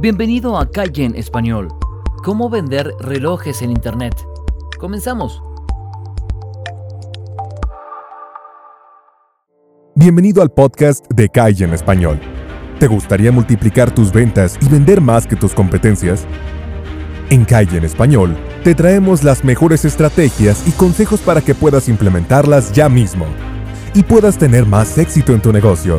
Bienvenido a Calle en Español. ¿Cómo vender relojes en Internet? Comenzamos. Bienvenido al podcast de Calle en Español. ¿Te gustaría multiplicar tus ventas y vender más que tus competencias? En Calle en Español te traemos las mejores estrategias y consejos para que puedas implementarlas ya mismo y puedas tener más éxito en tu negocio.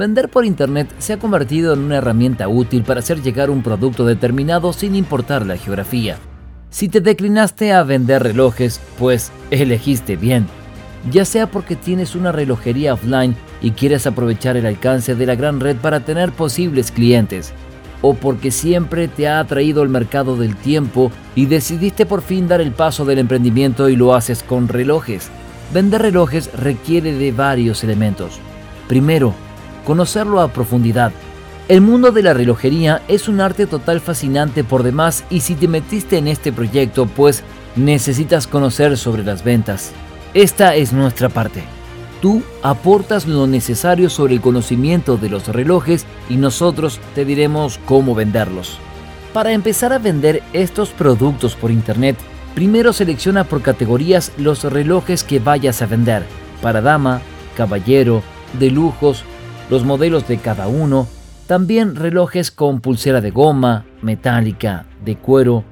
Vender por Internet se ha convertido en una herramienta útil para hacer llegar un producto determinado sin importar la geografía. Si te declinaste a vender relojes, pues elegiste bien, ya sea porque tienes una relojería offline y quieres aprovechar el alcance de la gran red para tener posibles clientes, o porque siempre te ha atraído el mercado del tiempo y decidiste por fin dar el paso del emprendimiento y lo haces con relojes. Vender relojes requiere de varios elementos. Primero, conocerlo a profundidad. El mundo de la relojería es un arte total fascinante por demás y si te metiste en este proyecto pues necesitas conocer sobre las ventas. Esta es nuestra parte. Tú aportas lo necesario sobre el conocimiento de los relojes y nosotros te diremos cómo venderlos. Para empezar a vender estos productos por internet, primero selecciona por categorías los relojes que vayas a vender, para dama, caballero, de lujos, los modelos de cada uno, también relojes con pulsera de goma, metálica, de cuero.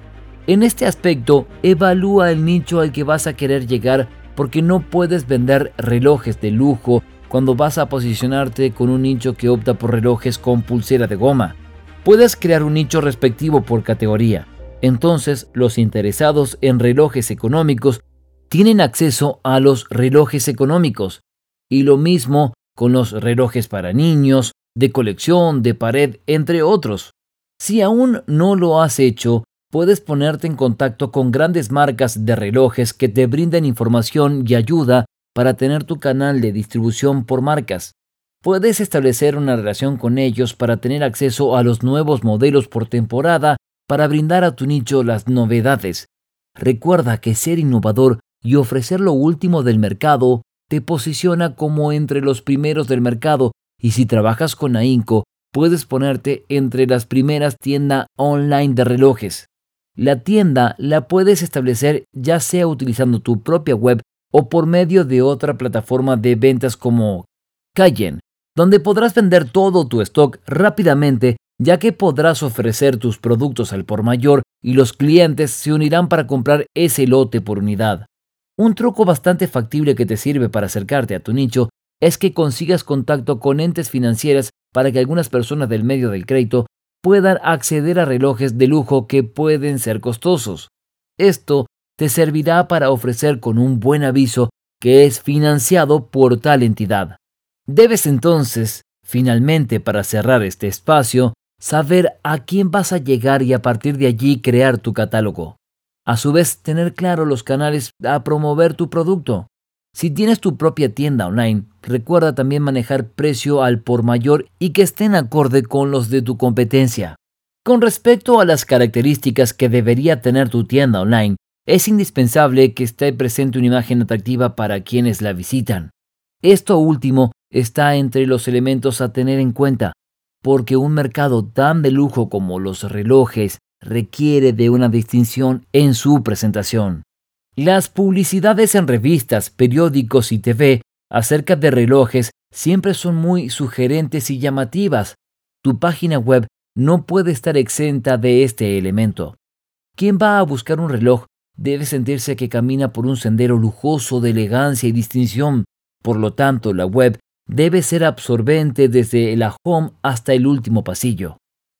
En este aspecto, evalúa el nicho al que vas a querer llegar porque no puedes vender relojes de lujo cuando vas a posicionarte con un nicho que opta por relojes con pulsera de goma. Puedes crear un nicho respectivo por categoría. Entonces, los interesados en relojes económicos tienen acceso a los relojes económicos. Y lo mismo con los relojes para niños, de colección, de pared, entre otros. Si aún no lo has hecho, puedes ponerte en contacto con grandes marcas de relojes que te brinden información y ayuda para tener tu canal de distribución por marcas. Puedes establecer una relación con ellos para tener acceso a los nuevos modelos por temporada para brindar a tu nicho las novedades. Recuerda que ser innovador y ofrecer lo último del mercado te posiciona como entre los primeros del mercado y si trabajas con AINCO puedes ponerte entre las primeras tiendas online de relojes. La tienda la puedes establecer ya sea utilizando tu propia web o por medio de otra plataforma de ventas como Cayenne, donde podrás vender todo tu stock rápidamente ya que podrás ofrecer tus productos al por mayor y los clientes se unirán para comprar ese lote por unidad. Un truco bastante factible que te sirve para acercarte a tu nicho es que consigas contacto con entes financieras para que algunas personas del medio del crédito puedan acceder a relojes de lujo que pueden ser costosos. Esto te servirá para ofrecer con un buen aviso que es financiado por tal entidad. Debes entonces, finalmente para cerrar este espacio, saber a quién vas a llegar y a partir de allí crear tu catálogo. A su vez, tener claro los canales a promover tu producto. Si tienes tu propia tienda online, recuerda también manejar precio al por mayor y que estén acorde con los de tu competencia. Con respecto a las características que debería tener tu tienda online, es indispensable que esté presente una imagen atractiva para quienes la visitan. Esto último está entre los elementos a tener en cuenta, porque un mercado tan de lujo como los relojes, requiere de una distinción en su presentación. Las publicidades en revistas, periódicos y TV acerca de relojes siempre son muy sugerentes y llamativas. Tu página web no puede estar exenta de este elemento. Quien va a buscar un reloj debe sentirse que camina por un sendero lujoso de elegancia y distinción. Por lo tanto, la web debe ser absorbente desde la home hasta el último pasillo.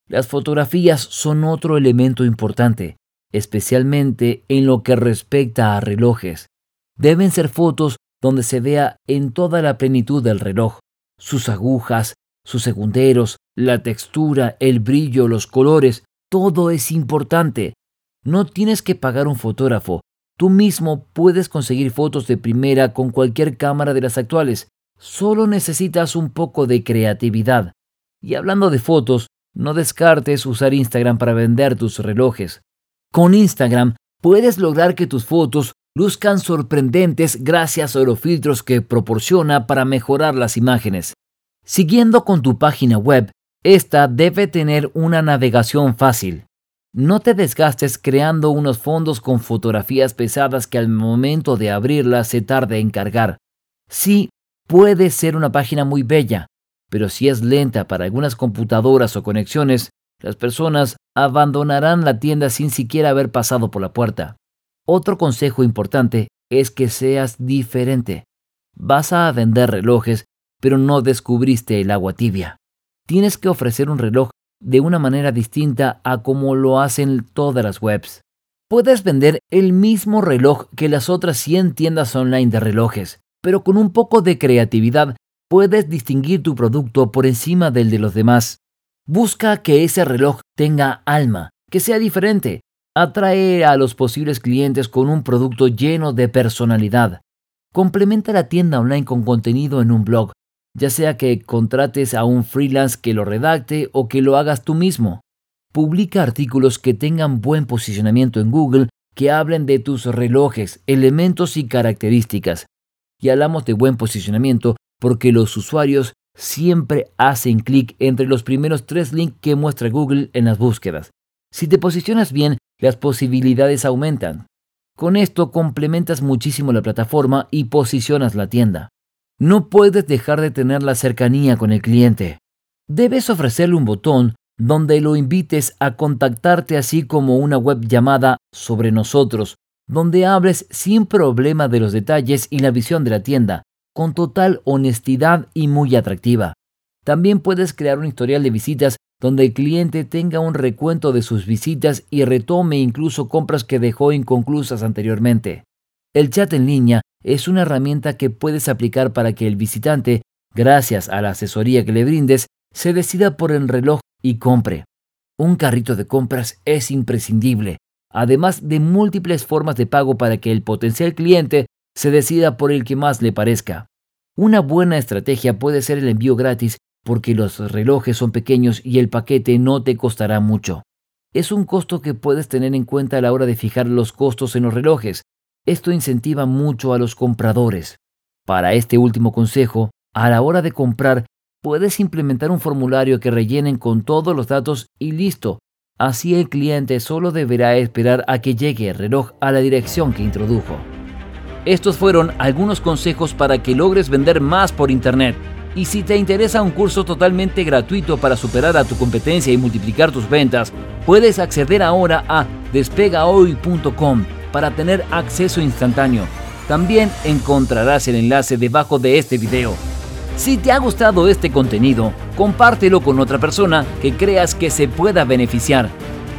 Las fotografías son otro elemento importante, especialmente en lo que respecta a relojes. Deben ser fotos donde se vea en toda la plenitud del reloj, sus agujas, sus segunderos, la textura, el brillo, los colores, todo es importante. No tienes que pagar un fotógrafo. Tú mismo puedes conseguir fotos de primera con cualquier cámara de las actuales. Solo necesitas un poco de creatividad. Y hablando de fotos, no descartes usar Instagram para vender tus relojes. Con Instagram puedes lograr que tus fotos luzcan sorprendentes gracias a los filtros que proporciona para mejorar las imágenes. Siguiendo con tu página web, esta debe tener una navegación fácil. No te desgastes creando unos fondos con fotografías pesadas que al momento de abrirlas se tarde en cargar. Sí, puede ser una página muy bella, pero si es lenta para algunas computadoras o conexiones, las personas abandonarán la tienda sin siquiera haber pasado por la puerta. Otro consejo importante es que seas diferente. Vas a vender relojes, pero no descubriste el agua tibia. Tienes que ofrecer un reloj de una manera distinta a como lo hacen todas las webs. Puedes vender el mismo reloj que las otras 100 tiendas online de relojes, pero con un poco de creatividad puedes distinguir tu producto por encima del de los demás. Busca que ese reloj tenga alma, que sea diferente. Atrae a los posibles clientes con un producto lleno de personalidad. Complementa la tienda online con contenido en un blog, ya sea que contrates a un freelance que lo redacte o que lo hagas tú mismo. Publica artículos que tengan buen posicionamiento en Google, que hablen de tus relojes, elementos y características. Y hablamos de buen posicionamiento porque los usuarios siempre hacen clic entre los primeros tres links que muestra Google en las búsquedas. Si te posicionas bien, las posibilidades aumentan. Con esto complementas muchísimo la plataforma y posicionas la tienda. No puedes dejar de tener la cercanía con el cliente. Debes ofrecerle un botón donde lo invites a contactarte así como una web llamada Sobre nosotros, donde hables sin problema de los detalles y la visión de la tienda, con total honestidad y muy atractiva. También puedes crear un historial de visitas donde el cliente tenga un recuento de sus visitas y retome incluso compras que dejó inconclusas anteriormente. El chat en línea es una herramienta que puedes aplicar para que el visitante, gracias a la asesoría que le brindes, se decida por el reloj y compre. Un carrito de compras es imprescindible, además de múltiples formas de pago para que el potencial cliente se decida por el que más le parezca. Una buena estrategia puede ser el envío gratis porque los relojes son pequeños y el paquete no te costará mucho. Es un costo que puedes tener en cuenta a la hora de fijar los costos en los relojes. Esto incentiva mucho a los compradores. Para este último consejo, a la hora de comprar, puedes implementar un formulario que rellenen con todos los datos y listo. Así el cliente solo deberá esperar a que llegue el reloj a la dirección que introdujo. Estos fueron algunos consejos para que logres vender más por Internet. Y si te interesa un curso totalmente gratuito para superar a tu competencia y multiplicar tus ventas, puedes acceder ahora a despegahoy.com para tener acceso instantáneo. También encontrarás el enlace debajo de este video. Si te ha gustado este contenido, compártelo con otra persona que creas que se pueda beneficiar.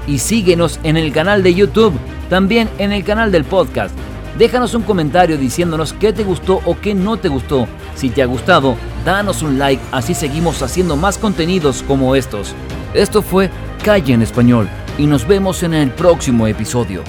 Y síguenos en el canal de YouTube, también en el canal del podcast Déjanos un comentario diciéndonos qué te gustó o qué no te gustó. Si te ha gustado, danos un like, así seguimos haciendo más contenidos como estos. Esto fue Calle en Español y nos vemos en el próximo episodio.